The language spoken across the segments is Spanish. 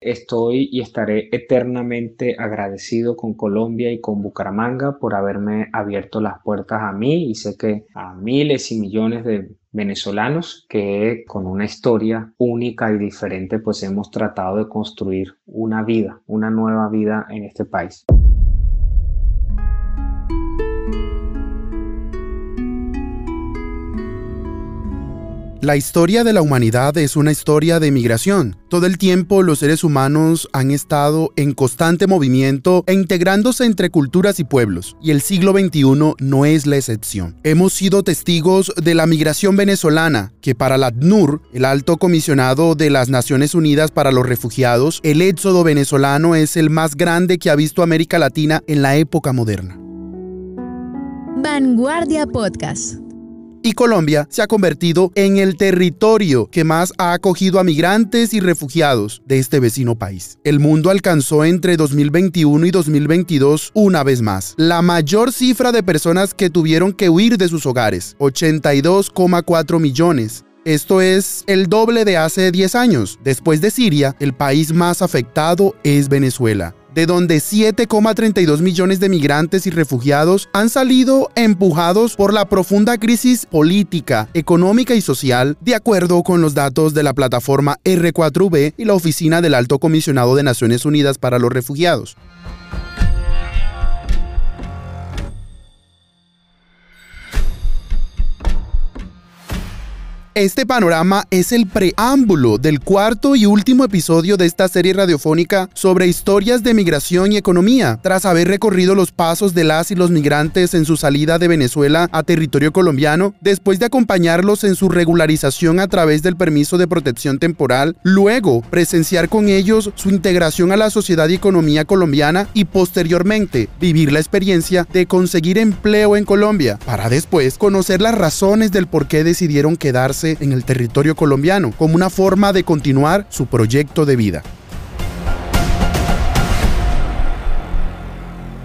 Estoy y estaré eternamente agradecido con Colombia y con Bucaramanga por haberme abierto las puertas a mí y sé que a miles y millones de venezolanos que con una historia única y diferente pues hemos tratado de construir una vida, una nueva vida en este país. La historia de la humanidad es una historia de migración. Todo el tiempo los seres humanos han estado en constante movimiento e integrándose entre culturas y pueblos, y el siglo XXI no es la excepción. Hemos sido testigos de la migración venezolana, que para la ACNUR, el alto comisionado de las Naciones Unidas para los Refugiados, el éxodo venezolano es el más grande que ha visto América Latina en la época moderna. Vanguardia Podcast y Colombia se ha convertido en el territorio que más ha acogido a migrantes y refugiados de este vecino país. El mundo alcanzó entre 2021 y 2022 una vez más la mayor cifra de personas que tuvieron que huir de sus hogares, 82,4 millones. Esto es el doble de hace 10 años. Después de Siria, el país más afectado es Venezuela de donde 7,32 millones de migrantes y refugiados han salido empujados por la profunda crisis política, económica y social, de acuerdo con los datos de la plataforma R4V y la Oficina del Alto Comisionado de Naciones Unidas para los Refugiados. Este panorama es el preámbulo del cuarto y último episodio de esta serie radiofónica sobre historias de migración y economía, tras haber recorrido los pasos de las y los migrantes en su salida de Venezuela a territorio colombiano, después de acompañarlos en su regularización a través del permiso de protección temporal, luego presenciar con ellos su integración a la sociedad y economía colombiana y posteriormente vivir la experiencia de conseguir empleo en Colombia, para después conocer las razones del por qué decidieron quedarse en el territorio colombiano como una forma de continuar su proyecto de vida.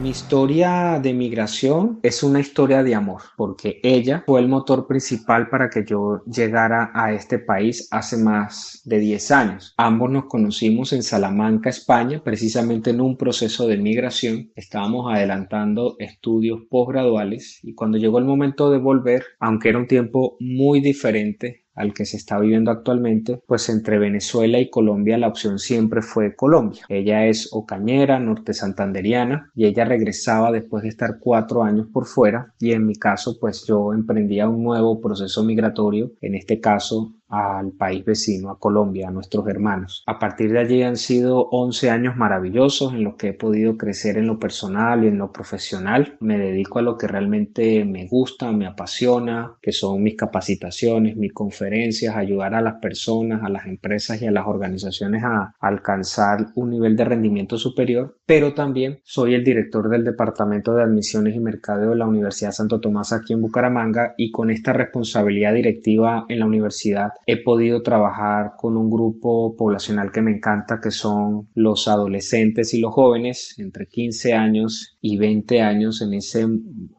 Mi historia de migración es una historia de amor, porque ella fue el motor principal para que yo llegara a este país hace más de 10 años. Ambos nos conocimos en Salamanca, España, precisamente en un proceso de migración. Estábamos adelantando estudios posgraduales y cuando llegó el momento de volver, aunque era un tiempo muy diferente, al que se está viviendo actualmente, pues entre Venezuela y Colombia la opción siempre fue Colombia. Ella es ocañera, norte santanderiana, y ella regresaba después de estar cuatro años por fuera, y en mi caso, pues yo emprendía un nuevo proceso migratorio, en este caso al país vecino, a Colombia, a nuestros hermanos. A partir de allí han sido 11 años maravillosos en los que he podido crecer en lo personal y en lo profesional. Me dedico a lo que realmente me gusta, me apasiona, que son mis capacitaciones, mis conferencias, ayudar a las personas, a las empresas y a las organizaciones a alcanzar un nivel de rendimiento superior, pero también soy el director del Departamento de Admisiones y Mercadeo de la Universidad Santo Tomás aquí en Bucaramanga y con esta responsabilidad directiva en la universidad he podido trabajar con un grupo poblacional que me encanta, que son los adolescentes y los jóvenes entre 15 años y 20 años en ese,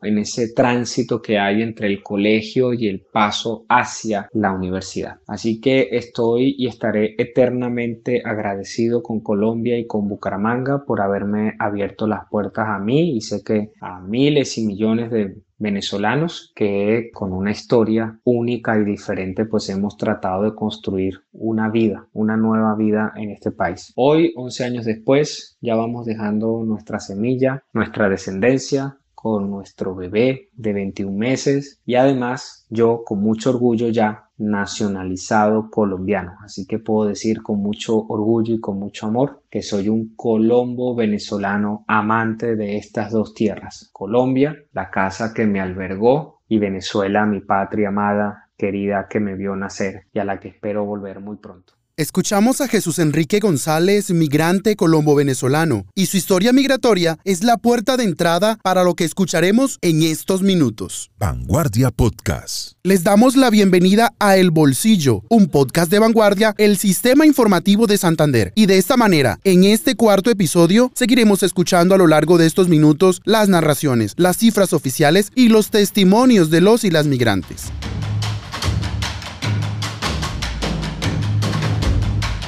en ese tránsito que hay entre el colegio y el paso hacia la universidad. Así que estoy y estaré eternamente agradecido con Colombia y con Bucaramanga por haberme abierto las puertas a mí y sé que a miles y millones de venezolanos que con una historia única y diferente pues hemos tratado de construir una vida, una nueva vida en este país. Hoy, 11 años después, ya vamos dejando nuestra semilla, nuestra descendencia, con nuestro bebé de 21 meses y además yo con mucho orgullo ya nacionalizado colombiano. Así que puedo decir con mucho orgullo y con mucho amor que soy un colombo venezolano amante de estas dos tierras. Colombia, la casa que me albergó y Venezuela, mi patria amada, querida que me vio nacer y a la que espero volver muy pronto. Escuchamos a Jesús Enrique González, migrante colombo-venezolano, y su historia migratoria es la puerta de entrada para lo que escucharemos en estos minutos. Vanguardia Podcast. Les damos la bienvenida a El Bolsillo, un podcast de Vanguardia, el sistema informativo de Santander. Y de esta manera, en este cuarto episodio, seguiremos escuchando a lo largo de estos minutos las narraciones, las cifras oficiales y los testimonios de los y las migrantes.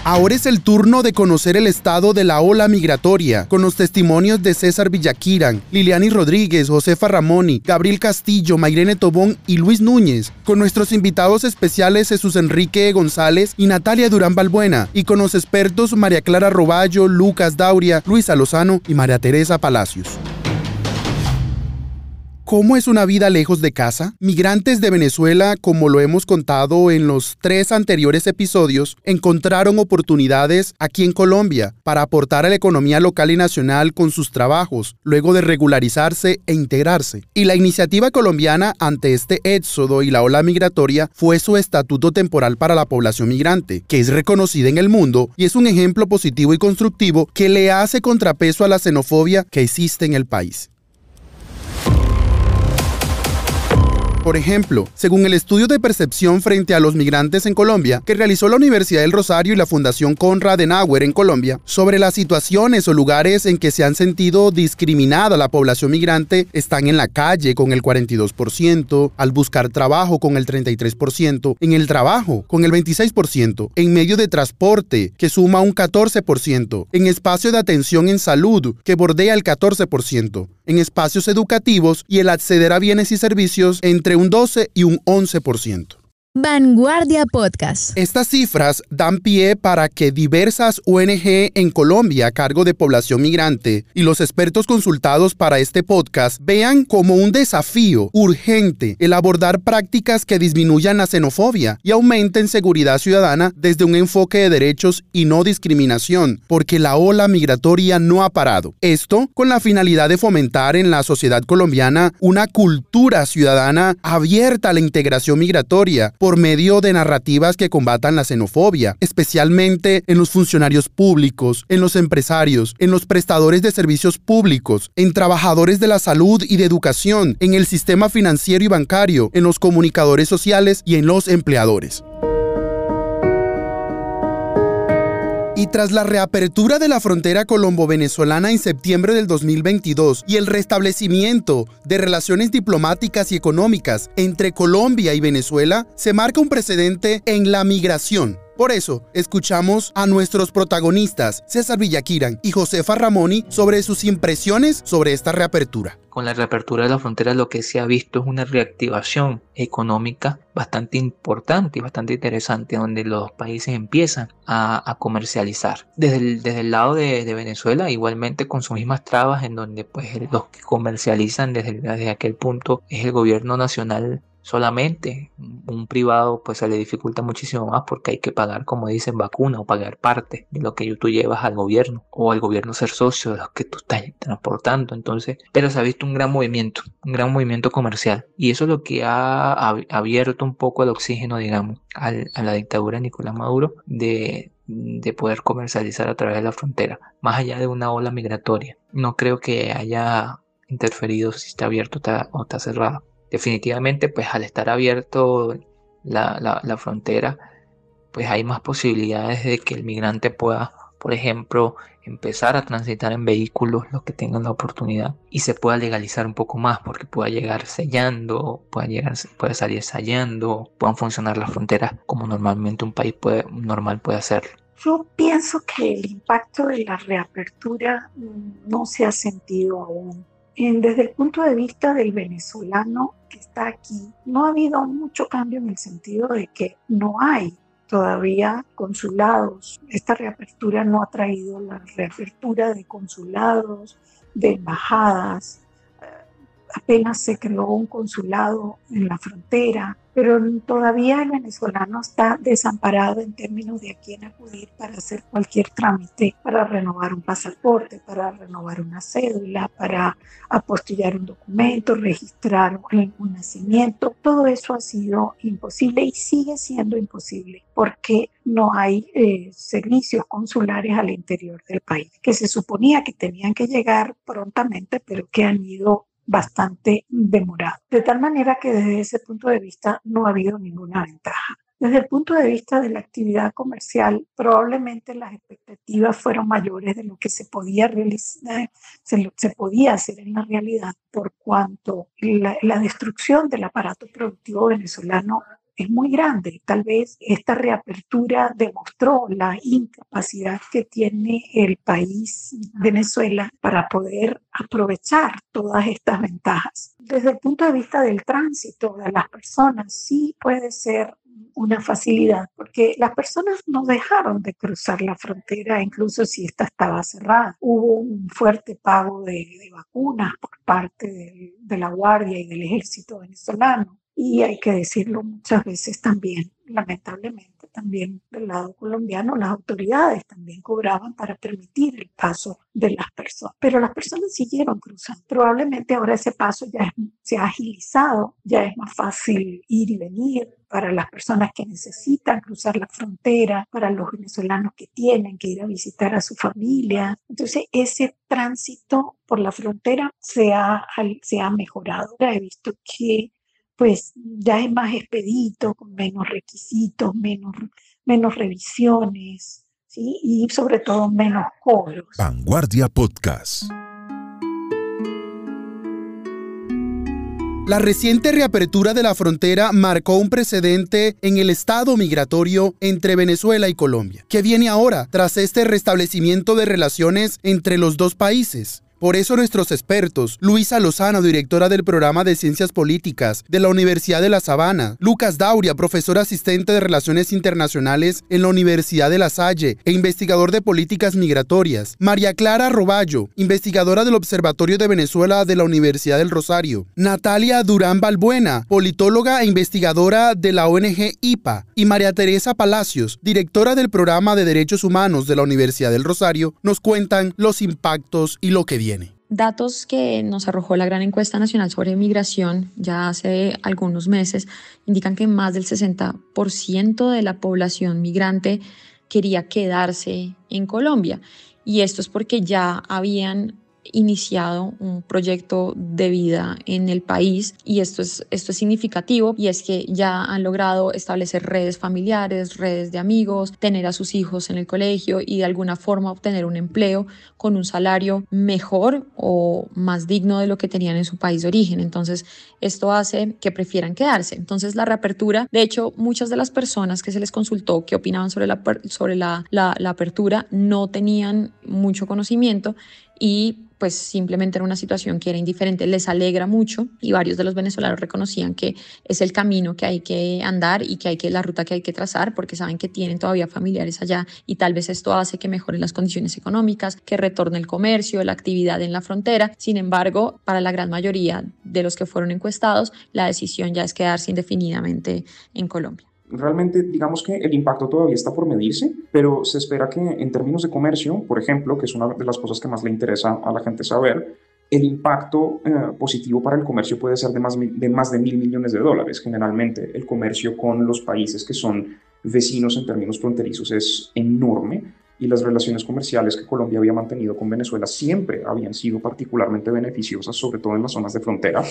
Ahora es el turno de conocer el estado de la ola migratoria, con los testimonios de César Villaquiran, Liliani Rodríguez, Josefa Ramoni, Gabriel Castillo, Mayrene Tobón y Luis Núñez, con nuestros invitados especiales Jesús Enrique González y Natalia Durán Balbuena, y con los expertos María Clara Roballo, Lucas Dauria, Luisa Lozano y María Teresa Palacios. ¿Cómo es una vida lejos de casa? Migrantes de Venezuela, como lo hemos contado en los tres anteriores episodios, encontraron oportunidades aquí en Colombia para aportar a la economía local y nacional con sus trabajos, luego de regularizarse e integrarse. Y la iniciativa colombiana ante este éxodo y la ola migratoria fue su estatuto temporal para la población migrante, que es reconocida en el mundo y es un ejemplo positivo y constructivo que le hace contrapeso a la xenofobia que existe en el país. Por ejemplo, según el estudio de percepción frente a los migrantes en Colombia que realizó la Universidad del Rosario y la Fundación Conrad Adenauer en Colombia, sobre las situaciones o lugares en que se han sentido discriminada la población migrante, están en la calle con el 42%, al buscar trabajo con el 33%, en el trabajo con el 26%, en medio de transporte que suma un 14%, en espacio de atención en salud que bordea el 14%, en espacios educativos y el acceder a bienes y servicios entre un 12 y un 11%. Vanguardia Podcast. Estas cifras dan pie para que diversas ONG en Colombia a cargo de población migrante y los expertos consultados para este podcast vean como un desafío urgente el abordar prácticas que disminuyan la xenofobia y aumenten seguridad ciudadana desde un enfoque de derechos y no discriminación, porque la ola migratoria no ha parado. Esto con la finalidad de fomentar en la sociedad colombiana una cultura ciudadana abierta a la integración migratoria por medio de narrativas que combatan la xenofobia, especialmente en los funcionarios públicos, en los empresarios, en los prestadores de servicios públicos, en trabajadores de la salud y de educación, en el sistema financiero y bancario, en los comunicadores sociales y en los empleadores. Y tras la reapertura de la frontera colombo-venezolana en septiembre del 2022 y el restablecimiento de relaciones diplomáticas y económicas entre Colombia y Venezuela, se marca un precedente en la migración. Por eso, escuchamos a nuestros protagonistas, César Villaquiran y Josefa Ramoni, sobre sus impresiones sobre esta reapertura. Con la reapertura de la frontera lo que se ha visto es una reactivación económica bastante importante y bastante interesante, donde los países empiezan a, comercializar. Desde el, lado de, Venezuela, igualmente con sus mismas trabas, en donde pues los que comercializan desde, desde aquel punto es el gobierno nacional solamente. Un privado pues se le dificulta muchísimo más porque hay que pagar, como dicen, vacuna o pagar parte de lo que tú llevas al gobierno o al gobierno ser socio de los que tú estás transportando. Entonces, pero se ha visto un gran movimiento, un gran movimiento comercial. Y eso es lo que ha abierto un poco el oxígeno, digamos, a la dictadura de Nicolás Maduro de poder comercializar a través de la frontera, más allá de una ola migratoria. No creo que haya interferido si está abierto o está cerrado definitivamente pues al estar abierto la, frontera pues hay más posibilidades de que el migrante pueda por ejemplo empezar a transitar en vehículos los que tengan la oportunidad y se pueda legalizar un poco más porque pueda llegar sellando pueda llegar puede salir sellando puedan funcionar las fronteras como normalmente un país puede, normal puede hacerlo. Yo pienso que el impacto de la reapertura no se ha sentido aún desde el punto de vista del venezolano que está aquí, no ha habido mucho cambio en el sentido de que no hay todavía consulados. Esta reapertura no ha traído la reapertura de consulados, de embajadas. Apenas se creó un consulado en la frontera pero todavía el venezolano está desamparado en términos de a quién acudir para hacer cualquier trámite, para renovar un pasaporte, para renovar una cédula, para apostillar un documento, registrar un nacimiento. Todo eso ha sido imposible y sigue siendo imposible porque no hay eh, servicios consulares al interior del país, que se suponía que tenían que llegar prontamente, pero que han ido bastante demorado. De tal manera que desde ese punto de vista no ha habido ninguna ventaja. Desde el punto de vista de la actividad comercial, probablemente las expectativas fueron mayores de lo que se podía realizar, se, se podía hacer en la realidad, por cuanto la, la destrucción del aparato productivo venezolano es muy grande. Tal vez esta reapertura demostró la incapacidad que tiene el país Venezuela para poder aprovechar todas estas ventajas. Desde el punto de vista del tránsito de las personas, sí puede ser una facilidad, porque las personas no dejaron de cruzar la frontera, incluso si esta estaba cerrada. Hubo un fuerte pago de, vacunas por parte de la Guardia y del Ejército venezolano. Y hay que decirlo muchas veces también, lamentablemente también del lado colombiano, las autoridades también cobraban para permitir el paso de las personas. Pero las personas siguieron cruzando. Probablemente ahora ese paso ya se ha agilizado, ya es más fácil ir y venir para las personas que necesitan cruzar la frontera, para los venezolanos que tienen que ir a visitar a su familia. Entonces, ese tránsito por la frontera se ha, se ha mejorado. He visto que pues ya es más expedito, con menos requisitos, menos, menos revisiones, ¿sí? y sobre todo menos cobros. Vanguardia Podcast. La reciente reapertura de la frontera marcó un precedente en el estado migratorio entre Venezuela y Colombia, que viene ahora tras este restablecimiento de relaciones entre los dos países. Por eso nuestros expertos, Luisa Lozano, directora del programa de Ciencias Políticas de la Universidad de La Sabana, Lucas Dauria, profesor asistente de Relaciones Internacionales en la Universidad de La Salle e investigador de políticas migratorias, María Clara Roballo, investigadora del Observatorio de Venezuela de la Universidad del Rosario, Natalia Durán Balbuena, politóloga e investigadora de la ONG IPA, y María Teresa Palacios, directora del programa de Derechos Humanos de la Universidad del Rosario, nos cuentan los impactos y lo que viene. Datos que nos arrojó la gran encuesta nacional sobre migración ya hace algunos meses indican que más del 60% de la población migrante quería quedarse en Colombia. Y esto es porque ya habían iniciado un proyecto de vida en el país y esto es, esto es significativo y es que ya han logrado establecer redes familiares, redes de amigos, tener a sus hijos en el colegio y de alguna forma obtener un empleo con un salario mejor o más digno de lo que tenían en su país de origen. Entonces, esto hace que prefieran quedarse. Entonces, la reapertura, de hecho, muchas de las personas que se les consultó que opinaban sobre la, sobre la, la, la apertura no tenían mucho conocimiento y pues simplemente era una situación que era indiferente, les alegra mucho y varios de los venezolanos reconocían que es el camino que hay que andar y que hay que la ruta que hay que trazar porque saben que tienen todavía familiares allá y tal vez esto hace que mejoren las condiciones económicas, que retorne el comercio, la actividad en la frontera. Sin embargo, para la gran mayoría de los que fueron encuestados, la decisión ya es quedarse indefinidamente en Colombia. Realmente, digamos que el impacto todavía está por medirse, pero se espera que en términos de comercio, por ejemplo, que es una de las cosas que más le interesa a la gente saber, el impacto eh, positivo para el comercio puede ser de más, de más de mil millones de dólares. Generalmente, el comercio con los países que son vecinos en términos fronterizos es enorme y las relaciones comerciales que Colombia había mantenido con Venezuela siempre habían sido particularmente beneficiosas, sobre todo en las zonas de frontera.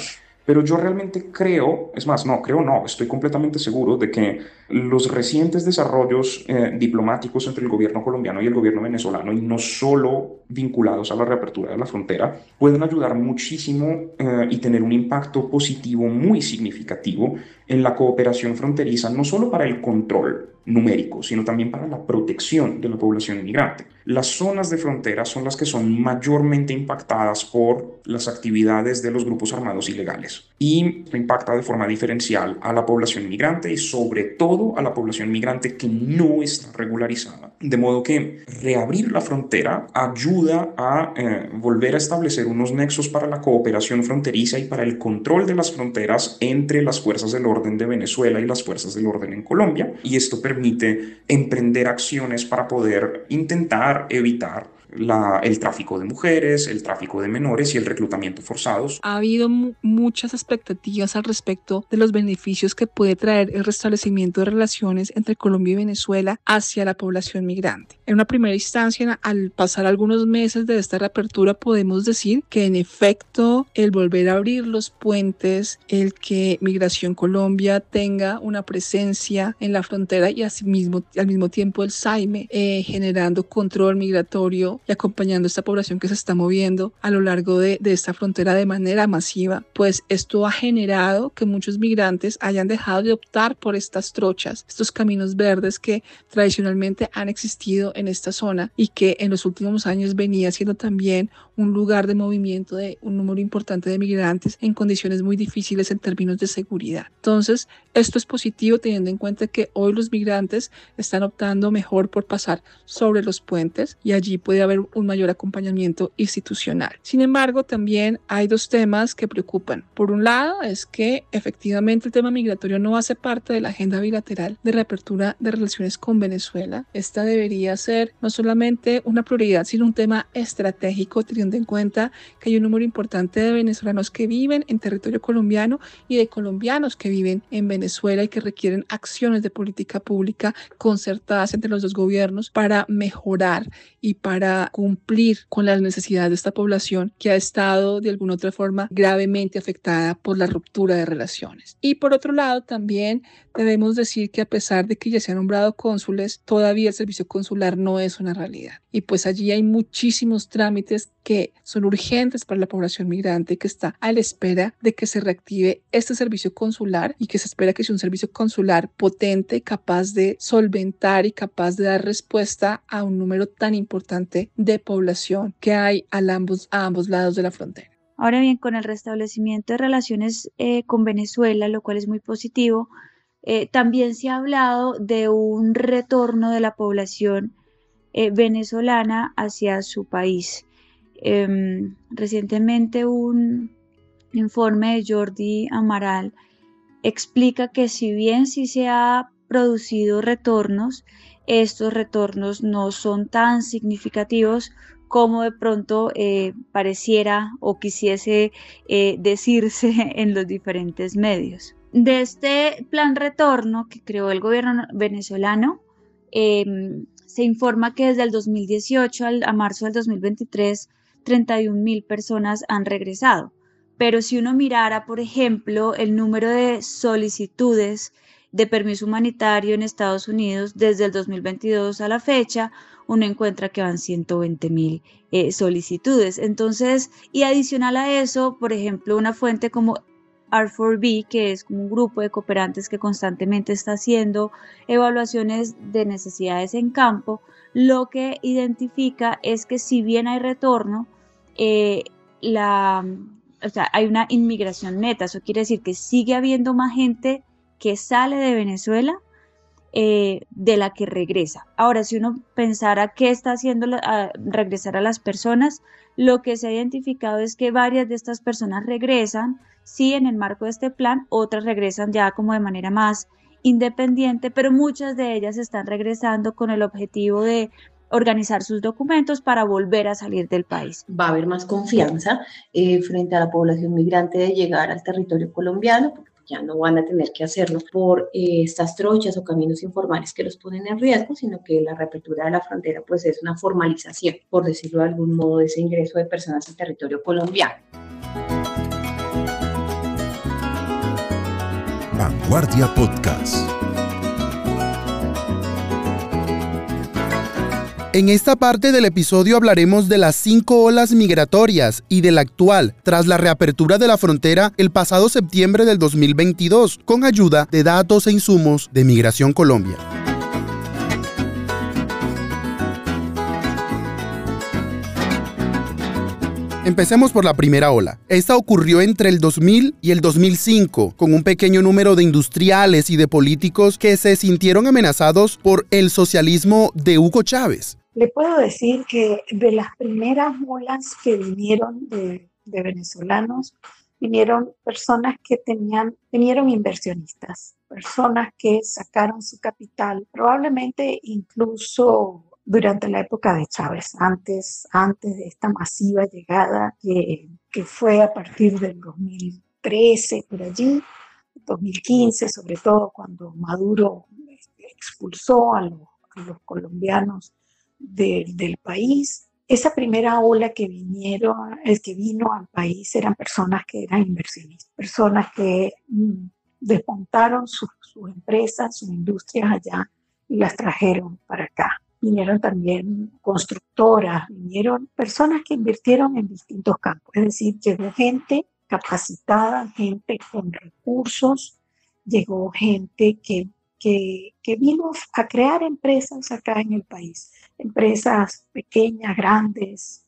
Pero yo realmente creo, es más, no, creo no, estoy completamente seguro de que los recientes desarrollos eh, diplomáticos entre el gobierno colombiano y el gobierno venezolano, y no solo vinculados a la reapertura de la frontera, pueden ayudar muchísimo eh, y tener un impacto positivo muy significativo en la cooperación fronteriza, no solo para el control numérico, sino también para la protección de la población inmigrante. Las zonas de frontera son las que son mayormente impactadas por las actividades de los grupos armados ilegales y impacta de forma diferencial a la población migrante y sobre todo a la población migrante que no está regularizada. De modo que reabrir la frontera ayuda a eh, volver a establecer unos nexos para la cooperación fronteriza y para el control de las fronteras entre las fuerzas del orden de Venezuela y las fuerzas del orden en Colombia. Y esto permite emprender acciones para poder intentar evitar el tráfico de mujeres, el tráfico de menores y el reclutamiento forzados. Ha habido muchas expectativas al respecto de los beneficios que puede traer el restablecimiento de relaciones entre Colombia y Venezuela hacia la población migrante. En una primera instancia, al pasar algunos meses de esta reapertura, podemos decir que en efecto el volver a abrir los puentes, el que Migración Colombia tenga una presencia en la frontera y asimismo, al mismo tiempo el SAIME eh, generando control migratorio y acompañando a esta población que se está moviendo a lo largo de, de esta frontera de manera masiva, pues esto ha generado que muchos migrantes hayan dejado de optar por estas trochas, estos caminos verdes que tradicionalmente han existido en esta zona y que en los últimos años venía siendo también un lugar de movimiento de un número importante de migrantes en condiciones muy difíciles en términos de seguridad. Entonces, esto es positivo teniendo en cuenta que hoy los migrantes están optando mejor por pasar sobre los puentes y allí puede haber un mayor acompañamiento institucional. Sin embargo, también hay dos temas que preocupan. Por un lado, es que efectivamente el tema migratorio no hace parte de la agenda bilateral de reapertura de relaciones con Venezuela. Esta debería ser no solamente una prioridad, sino un tema estratégico teniendo en cuenta que hay un número importante de venezolanos que viven en territorio colombiano y de colombianos que viven en Venezuela y que requieren acciones de política pública concertadas entre los dos gobiernos para mejorar y para cumplir con las necesidades de esta población que ha estado de alguna otra forma gravemente afectada por la ruptura de relaciones. Y por otro lado, también debemos decir que a pesar de que ya se han nombrado cónsules, todavía el servicio consular no es una realidad. Y pues allí hay muchísimos trámites que son urgentes para la población migrante que está a la espera de que se reactive este servicio consular y que se espera que sea un servicio consular potente, capaz de solventar y capaz de dar respuesta a un número tan importante de población que hay a ambos, a ambos lados de la frontera. Ahora bien, con el restablecimiento de relaciones eh, con Venezuela, lo cual es muy positivo, eh, también se ha hablado de un retorno de la población eh, venezolana hacia su país. Em, recientemente un informe de Jordi Amaral explica que si bien sí se ha producido retornos, estos retornos no son tan significativos como de pronto eh, pareciera o quisiese decirse en los diferentes medios de este plan retorno que creó el gobierno venezolano, em, se informa que desde el 2018 a marzo del 2023, 31 mil personas han regresado. Pero si uno mirara, por ejemplo, el número de solicitudes de permiso humanitario en Estados Unidos desde el 2022 a la fecha, uno encuentra que van 120 mil eh, solicitudes. Entonces, y adicional a eso, por ejemplo, una fuente como R4B, que es como un grupo de cooperantes que constantemente está haciendo evaluaciones de necesidades en campo, lo que identifica es que si bien hay retorno, eh, la, o sea, hay una inmigración neta. Eso quiere decir que sigue habiendo más gente que sale de Venezuela eh, de la que regresa. Ahora, si uno pensara qué está haciendo regresar a las personas, lo que se ha identificado es que varias de estas personas regresan sí en el marco de este plan, otras regresan ya como de manera más independiente, pero muchas de ellas están regresando con el objetivo de organizar sus documentos para volver a salir del país. Va a haber más confianza eh, frente a la población migrante de llegar al territorio colombiano, ya no van a tener que hacerlo por eh, estas trochas o caminos informales que los ponen en riesgo, sino que la reapertura de la frontera pues es una formalización, por decirlo de algún modo, de ese ingreso de personas al territorio colombiano. Vanguardia Podcast. En esta parte del episodio hablaremos de las cinco olas migratorias y de la actual, tras la reapertura de la frontera el pasado septiembre del 2022, con ayuda de datos e insumos de Migración Colombia. Empecemos por la primera ola. Esta ocurrió entre el 2000 y el 2005, con un pequeño número de industriales y de políticos que se sintieron amenazados por el socialismo de Hugo Chávez. Le puedo decir que de las primeras olas que vinieron de, venezolanos, vinieron personas que tenían, vinieron inversionistas, personas que sacaron su capital, probablemente incluso durante la época de Chávez, antes, antes de esta masiva llegada que, que fue a partir del 2013, por allí, 2015, sobre todo cuando Maduro este, expulsó a los, colombianos del país. Esa primera ola que vinieron, el que vino al país eran personas que eran inversionistas, personas que mm, desmontaron sus empresas, sus industrias allá y las trajeron para acá vinieron también constructoras, vinieron personas que invirtieron en distintos campos, es decir, llegó gente capacitada, gente con recursos, llegó gente que, que, que vino a crear empresas acá en el país, empresas pequeñas, grandes,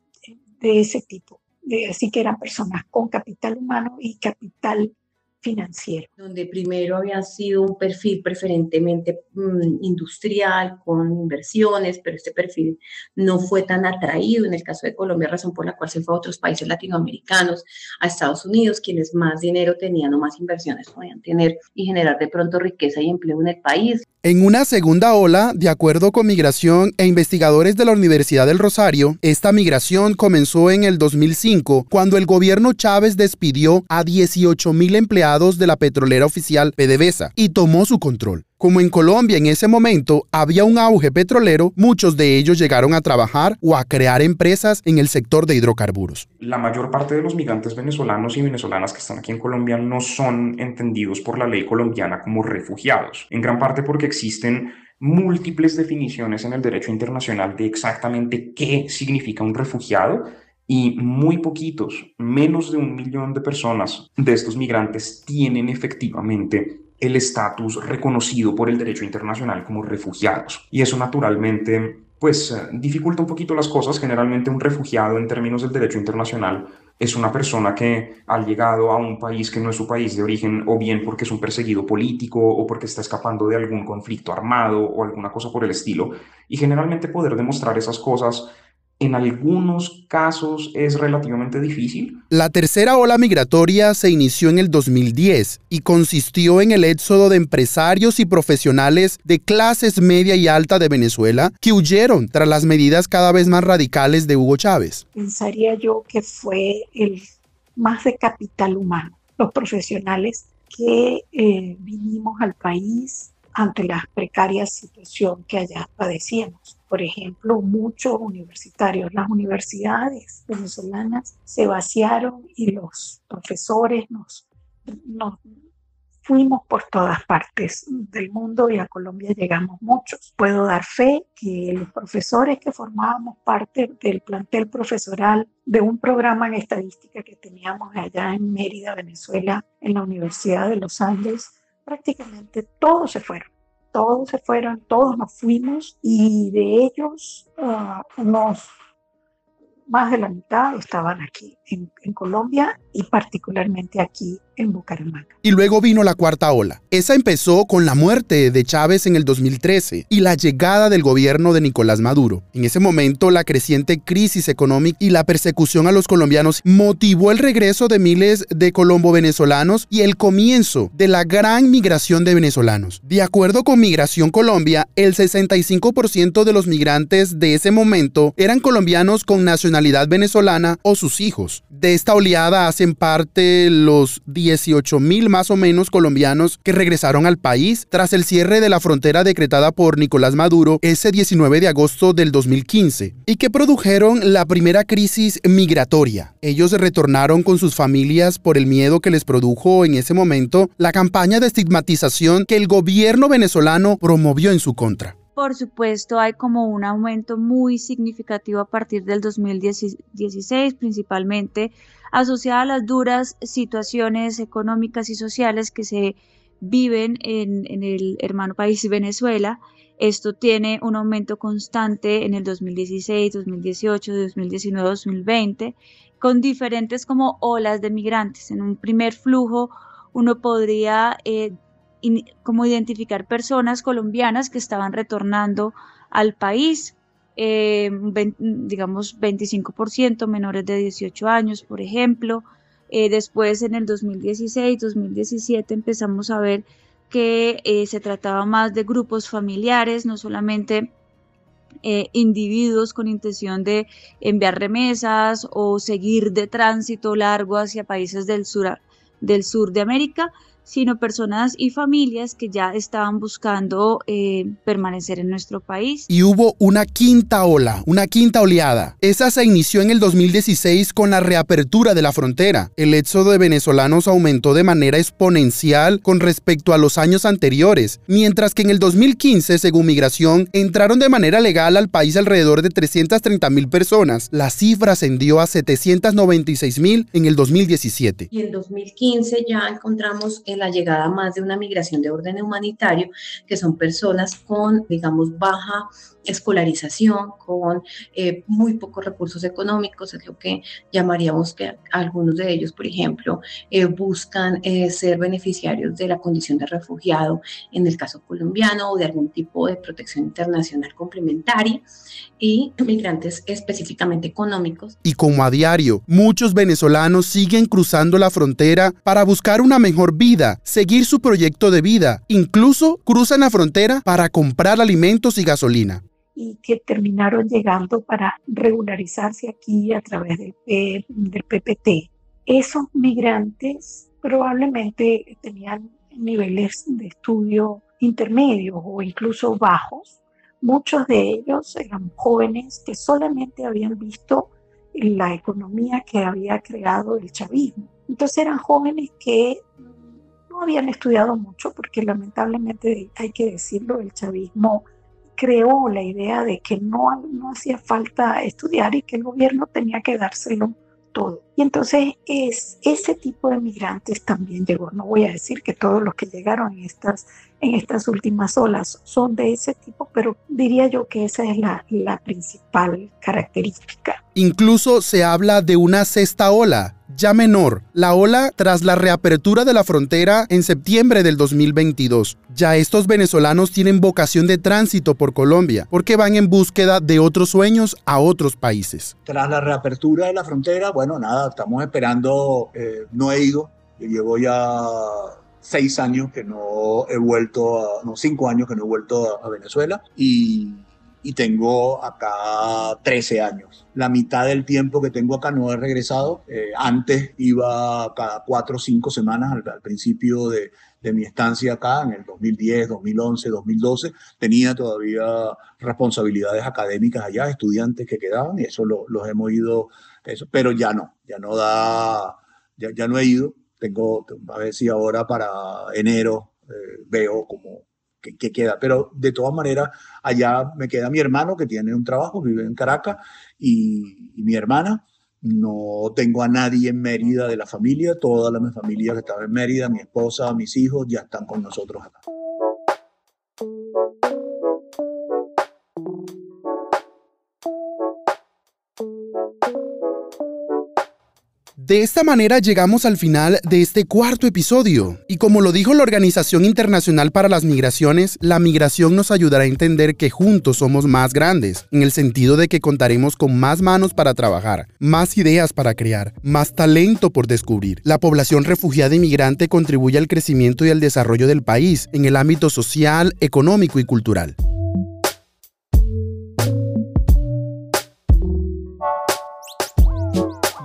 de ese tipo. Así que eran personas con capital humano y capital financiero. Donde primero había sido un perfil preferentemente mm, industrial, con inversiones, pero este perfil no fue tan atraído. En el caso de Colombia, razón por la cual se fue a otros países latinoamericanos, a Estados Unidos, quienes más dinero tenían o más inversiones podían tener y generar de pronto riqueza y empleo en el país. En una segunda ola, de acuerdo con Migración e investigadores de la Universidad del Rosario, esta migración comenzó en el 2005, cuando el gobierno Chávez despidió a 18 mil empleados de la petrolera oficial PDVSA y tomó su control. Como en Colombia en ese momento había un auge petrolero, muchos de ellos llegaron a trabajar o a crear empresas en el sector de hidrocarburos. La mayor parte de los migrantes venezolanos y venezolanas que están aquí en Colombia no son entendidos por la ley colombiana como refugiados, en gran parte porque existen múltiples definiciones en el derecho internacional de exactamente qué significa un refugiado y muy poquitos, menos de un millón de personas de estos migrantes tienen efectivamente el estatus reconocido por el derecho internacional como refugiados. Y eso naturalmente pues eh, dificulta un poquito las cosas. Generalmente un refugiado en términos del derecho internacional es una persona que ha llegado a un país que no es su país de origen o bien porque es un perseguido político o porque está escapando de algún conflicto armado o alguna cosa por el estilo. Y generalmente poder demostrar esas cosas en algunos casos es relativamente difícil. La tercera ola migratoria se inició en el 2010 y consistió en el éxodo de empresarios y profesionales de clases media y alta de Venezuela que huyeron tras las medidas cada vez más radicales de Hugo Chávez. Pensaría yo que fue el más de capital humano, los profesionales que eh, vinimos al país ante la precaria situación que allá padecíamos por ejemplo, muchos universitarios. Las universidades venezolanas se vaciaron y los profesores nos, nos fuimos por todas partes del mundo y a Colombia llegamos muchos. Puedo dar fe que los profesores que formábamos parte del plantel profesoral de un programa en estadística que teníamos allá en Mérida, Venezuela, en la Universidad de los Andes, prácticamente todos se fueron. Todos se fueron, todos nos fuimos y de ellos uh, unos más de la mitad estaban aquí en, en, Colombia y particularmente aquí en Bucaramanga. Y luego vino la cuarta ola. Esa empezó con la muerte de Chávez en el 2013 y la llegada del gobierno de Nicolás Maduro. En ese momento, la creciente crisis económica y la persecución a los colombianos motivó el regreso de miles de colombo-venezolanos y el comienzo de la gran migración de venezolanos. De acuerdo con Migración Colombia, el 65% de los migrantes de ese momento eran colombianos con nacionalidad venezolana o sus hijos. De esta oleada hacen parte los 18 mil más o menos colombianos que regresaron al país tras el cierre de la frontera decretada por Nicolás Maduro ese 19 de agosto del 2015 y que produjeron la primera crisis migratoria. Ellos retornaron con sus familias por el miedo que les produjo en ese momento la campaña de estigmatización que el gobierno venezolano promovió en su contra. Por supuesto, hay como un aumento muy significativo a partir del 2016, principalmente asociada a las duras situaciones económicas y sociales que se viven en, el hermano país Venezuela. Esto tiene un aumento constante en el 2016, 2018, 2019, 2020, con diferentes como olas de migrantes. En un primer flujo uno podría eh, como identificar personas colombianas que estaban retornando al país eh, digamos 25% menores de 18 años, por ejemplo. Eh, después en el 2016, 2017 empezamos a ver que eh, se trataba más de grupos familiares, no solamente individuos con intención de enviar remesas o seguir de tránsito largo hacia países del sur, del sur de América, sino personas y familias que ya estaban buscando eh, permanecer en nuestro país. Y hubo una quinta ola, una quinta oleada. Esa se inició en el 2016 con la reapertura de la frontera. El éxodo de venezolanos aumentó de manera exponencial con respecto a los años anteriores, mientras que en el 2015, según Migración, entraron de manera legal al país alrededor de 330 mil personas. La cifra ascendió a 796 mil en el 2017. Y en 2015 ya encontramos la llegada más de una migración de orden humanitario, que son personas con, digamos, baja escolarización, con eh, muy pocos recursos económicos, es lo que llamaríamos que algunos de ellos, por ejemplo, eh, buscan eh, ser beneficiarios de la condición de refugiado en el caso colombiano o de algún tipo de protección internacional complementaria y migrantes específicamente económicos. Y como a diario, muchos venezolanos siguen cruzando la frontera para buscar una mejor vida, seguir su proyecto de vida, incluso cruzan la frontera para comprar alimentos y gasolina y que terminaron llegando para regularizarse aquí a través del, del PPT. Esos migrantes probablemente tenían niveles de estudio intermedios o incluso bajos. Muchos de ellos eran jóvenes que solamente habían visto la economía que había creado el chavismo. Entonces eran jóvenes que no habían estudiado mucho porque lamentablemente hay que decirlo, el chavismo creó la idea de que no, no hacía falta estudiar y que el gobierno tenía que dárselo todo. Y entonces es, ese tipo de migrantes también llegó. No voy a decir que todos los que llegaron en estas, en estas últimas olas son de ese tipo, pero diría yo que esa es la, la principal característica. Incluso se habla de una sexta ola, ya menor, la ola tras la reapertura de la frontera en septiembre del 2022. Ya estos venezolanos tienen vocación de tránsito por Colombia, porque van en búsqueda de otros sueños a otros países. Tras la reapertura de la frontera, bueno, nada, estamos esperando, eh, no he ido, yo llevo ya seis años que no he vuelto, a, no, cinco años que no he vuelto a, a Venezuela y y tengo acá 13 años. La mitad del tiempo que tengo acá no he regresado. Eh, antes iba cada cuatro o cinco semanas al, principio de, mi estancia acá, en el 2010, 2011, 2012. Tenía todavía responsabilidades académicas allá, estudiantes que quedaban, y eso lo, los hemos ido, eso, pero ya no, ya no da, ya, ya no he ido. Tengo, a ver si ahora para enero eh, veo como que, queda. Pero de todas maneras, allá me queda mi hermano que tiene un trabajo, vive en Caracas, y, mi hermana. No tengo a nadie en Mérida de la familia, toda la mi familia que estaba en Mérida, mi esposa, mis hijos, ya están con nosotros acá. De esta manera llegamos al final de este cuarto episodio. Y como lo dijo la Organización Internacional para las Migraciones, la migración nos ayudará a entender que juntos somos más grandes, en el sentido de que contaremos con más manos para trabajar, más ideas para crear, más talento por descubrir. La población refugiada y migrante contribuye al crecimiento y al desarrollo del país en el ámbito social, económico y cultural.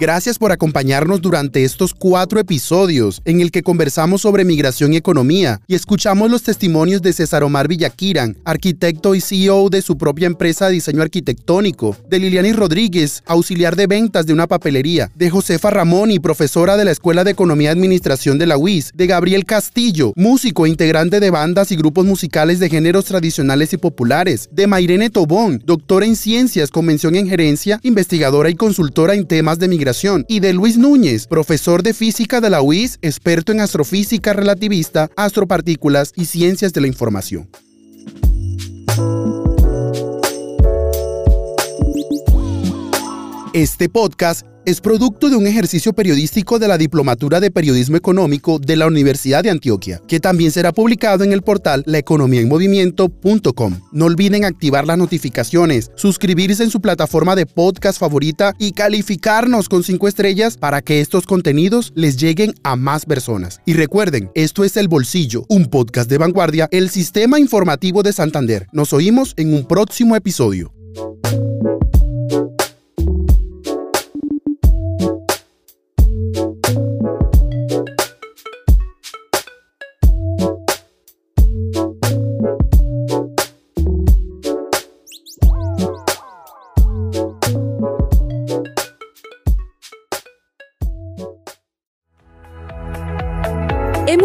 Gracias por acompañarnos durante estos cuatro episodios en el que conversamos sobre migración y economía y escuchamos los testimonios de César Omar Villaquiran, arquitecto y CEO de su propia empresa de diseño arquitectónico, de Liliani Rodríguez, auxiliar de ventas de una papelería, de Josefa Ramón y profesora de la Escuela de Economía y Administración de la UIS, de Gabriel Castillo, músico e integrante de bandas y grupos musicales de géneros tradicionales y populares, de Mairene Tobón, doctora en ciencias, convención en gerencia, investigadora y consultora en temas de y de Luis Núñez, profesor de física de la UIS, experto en astrofísica relativista, astropartículas y ciencias de la información. Este podcast es producto de un ejercicio periodístico de la Diplomatura de Periodismo Económico de la Universidad de Antioquia, que también será publicado en el portal laeconomiaenmovimiento.com. No olviden activar las notificaciones, suscribirse en su plataforma de podcast favorita y calificarnos con 5 estrellas para que estos contenidos les lleguen a más personas. Y recuerden, esto es El Bolsillo, un podcast de vanguardia, el sistema informativo de Santander. Nos oímos en un próximo episodio.